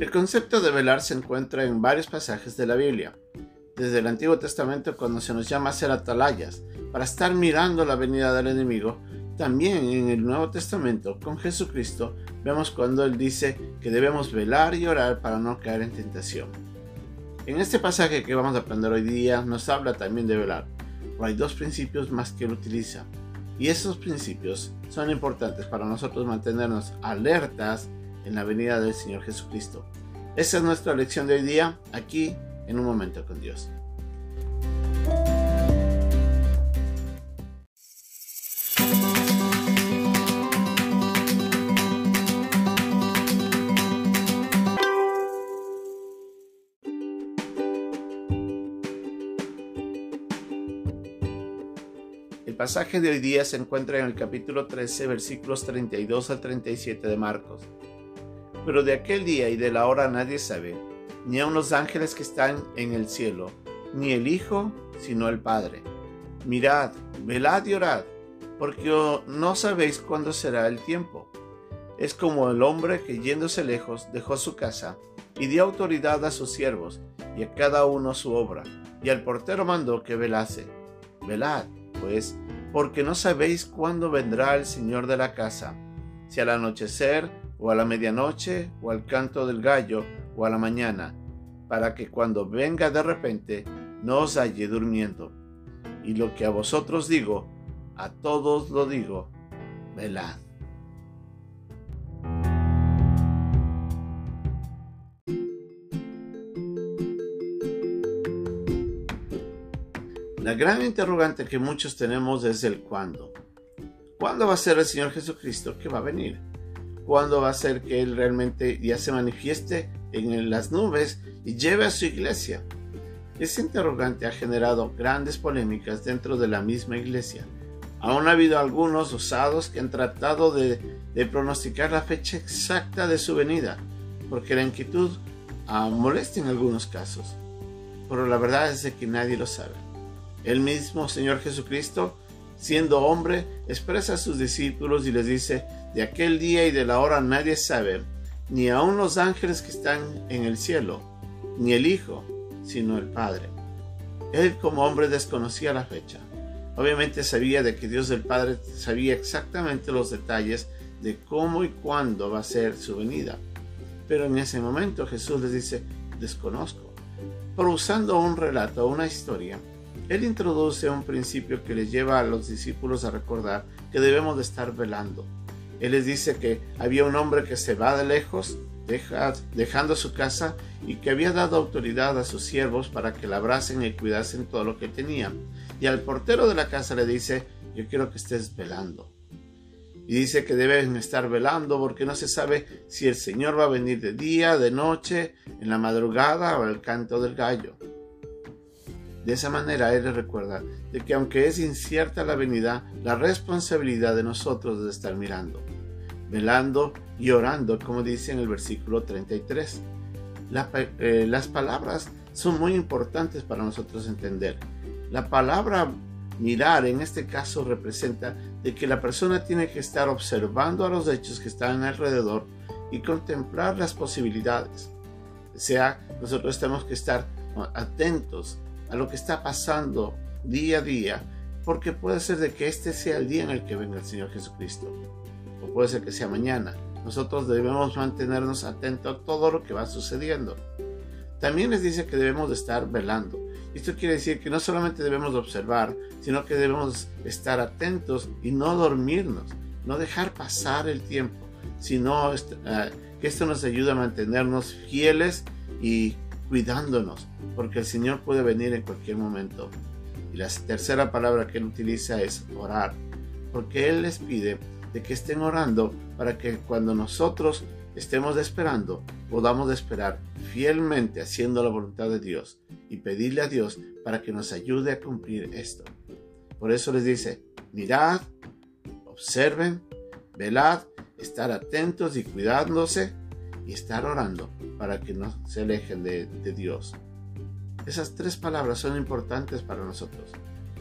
El concepto de velar se encuentra en varios pasajes de la Biblia. Desde el Antiguo Testamento, cuando se nos llama a ser atalayas, para estar mirando la venida del enemigo, también en el Nuevo Testamento, con Jesucristo, vemos cuando Él dice que debemos velar y orar para no caer en tentación. En este pasaje que vamos a aprender hoy día nos habla también de velar, pero hay dos principios más que Él utiliza. Y esos principios son importantes para nosotros mantenernos alertas en la venida del Señor Jesucristo. Esa es nuestra lección de hoy día, aquí en un momento con Dios. El pasaje de hoy día se encuentra en el capítulo 13, versículos 32 al 37 de Marcos. Pero de aquel día y de la hora nadie sabe, ni aun los ángeles que están en el cielo, ni el Hijo, sino el Padre. Mirad, velad y orad, porque no sabéis cuándo será el tiempo. Es como el hombre que yéndose lejos dejó su casa y dio autoridad a sus siervos y a cada uno su obra, y al portero mandó que velase. Velad, pues, porque no sabéis cuándo vendrá el Señor de la casa, si al anochecer, o a la medianoche, o al canto del gallo, o a la mañana, para que cuando venga de repente no os halle durmiendo. Y lo que a vosotros digo, a todos lo digo, velad. La gran interrogante que muchos tenemos es el cuándo. ¿Cuándo va a ser el Señor Jesucristo que va a venir? ¿Cuándo va a ser que Él realmente ya se manifieste en las nubes y lleve a su iglesia? Ese interrogante ha generado grandes polémicas dentro de la misma iglesia. Aún ha habido algunos osados que han tratado de, pronosticar la fecha exacta de su venida, porque la inquietud ah, molesta en algunos casos. Pero la verdad es que nadie lo sabe. El mismo Señor Jesucristo, siendo hombre, expresa a sus discípulos y les dice, de aquel día y de la hora nadie sabe, ni aun los ángeles que están en el cielo, ni el Hijo, sino el Padre. Él como hombre desconocía la fecha. Obviamente sabía de que Dios del Padre sabía exactamente los detalles de cómo y cuándo va a ser su venida. Pero en ese momento Jesús les dice, desconozco. Pero usando un relato, una historia, él introduce un principio que les lleva a los discípulos a recordar que debemos de estar velando. Él les dice que había un hombre que se va de lejos, dejando su casa, y que había dado autoridad a sus siervos para que labrasen y cuidasen todo lo que tenían. Y al portero de la casa le dice, yo quiero que estés velando. Y dice que deben estar velando porque no se sabe si el Señor va a venir de día, de noche, en la madrugada o al canto del gallo. De esa manera Él les recuerda de que aunque es incierta la venida, la responsabilidad de nosotros de estar mirando, velando y orando, como dice en el versículo 33. Eh, las palabras son muy importantes para nosotros entender. La palabra mirar en este caso representa de que la persona tiene que estar observando a los hechos que están alrededor y contemplar las posibilidades. O sea, nosotros tenemos que estar atentos a lo que está pasando día a día, porque puede ser de que este sea el día en el que venga el Señor Jesucristo, o puede ser que sea mañana. Nosotros debemos mantenernos atentos a todo lo que va sucediendo. También les dice que debemos de estar velando. Esto quiere decir que no solamente debemos observar, sino que debemos estar atentos y no dormirnos, no dejar pasar el tiempo, sino eh, que esto nos ayude a mantenernos fieles y cuidándonos, porque el Señor puede venir en cualquier momento. Y la tercera palabra que Él utiliza es orar, porque Él les pide de que estén orando para que cuando nosotros estemos esperando, podamos esperar fielmente haciendo la voluntad de Dios y pedirle a Dios para que nos ayude a cumplir esto. Por eso les dice, mirad, observen, velad, estar atentos y cuidándose y estar orando para que no se alejen de, Dios. Esas tres palabras son importantes para nosotros.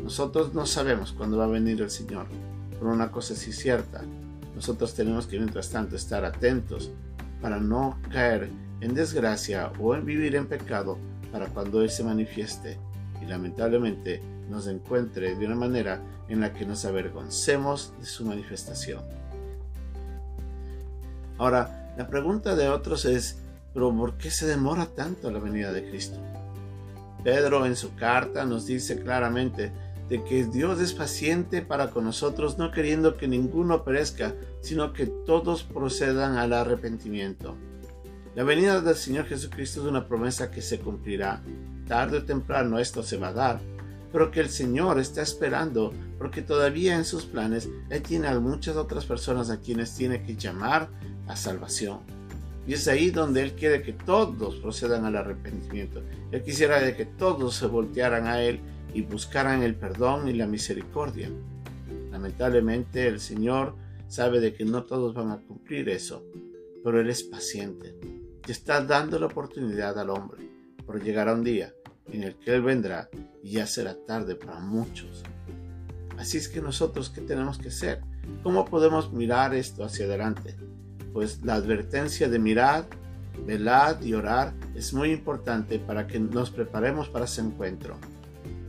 Nosotros no sabemos cuándo va a venir el Señor, pero una cosa sí cierta, nosotros tenemos que mientras tanto estar atentos para no caer en desgracia o en vivir en pecado para cuando Él se manifieste y lamentablemente nos encuentre de una manera en la que nos avergoncemos de su manifestación. Ahora, la pregunta de otros es, ¿pero por qué se demora tanto la venida de Cristo? Pedro en su carta nos dice claramente de que Dios es paciente para con nosotros, no queriendo que ninguno perezca, sino que todos procedan al arrepentimiento. La venida del Señor Jesucristo es una promesa que se cumplirá. Tarde o temprano esto se va a dar, pero que el Señor está esperando porque todavía en sus planes Él tiene a muchas otras personas a quienes tiene que llamar a salvación. Y es ahí donde Él quiere que todos procedan al arrepentimiento. Él quisiera de que todos se voltearan a Él y buscaran el perdón y la misericordia. Lamentablemente el Señor sabe de que no todos van a cumplir eso, pero Él es paciente y está dando la oportunidad al hombre, por llegará un día en el que Él vendrá y ya será tarde para muchos. Así es que nosotros, ¿qué tenemos que hacer? ¿Cómo podemos mirar esto hacia adelante? Pues la advertencia de mirar, velad y orar es muy importante para que nos preparemos para ese encuentro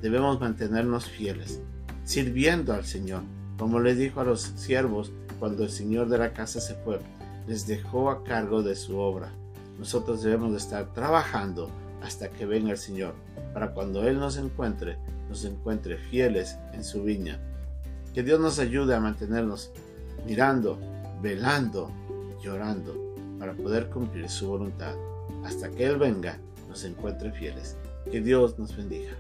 debemos mantenernos fieles, sirviendo al Señor, como le dijo a los siervos cuando el Señor de la casa se fue, les dejó a cargo de su obra. Nosotros debemos de estar trabajando hasta que venga el Señor, para cuando Él nos encuentre, nos encuentre fieles en su viña. Que Dios nos ayude a mantenernos mirando, velando, llorando, para poder cumplir su voluntad. Hasta que Él venga, nos encuentre fieles. Que Dios nos bendiga.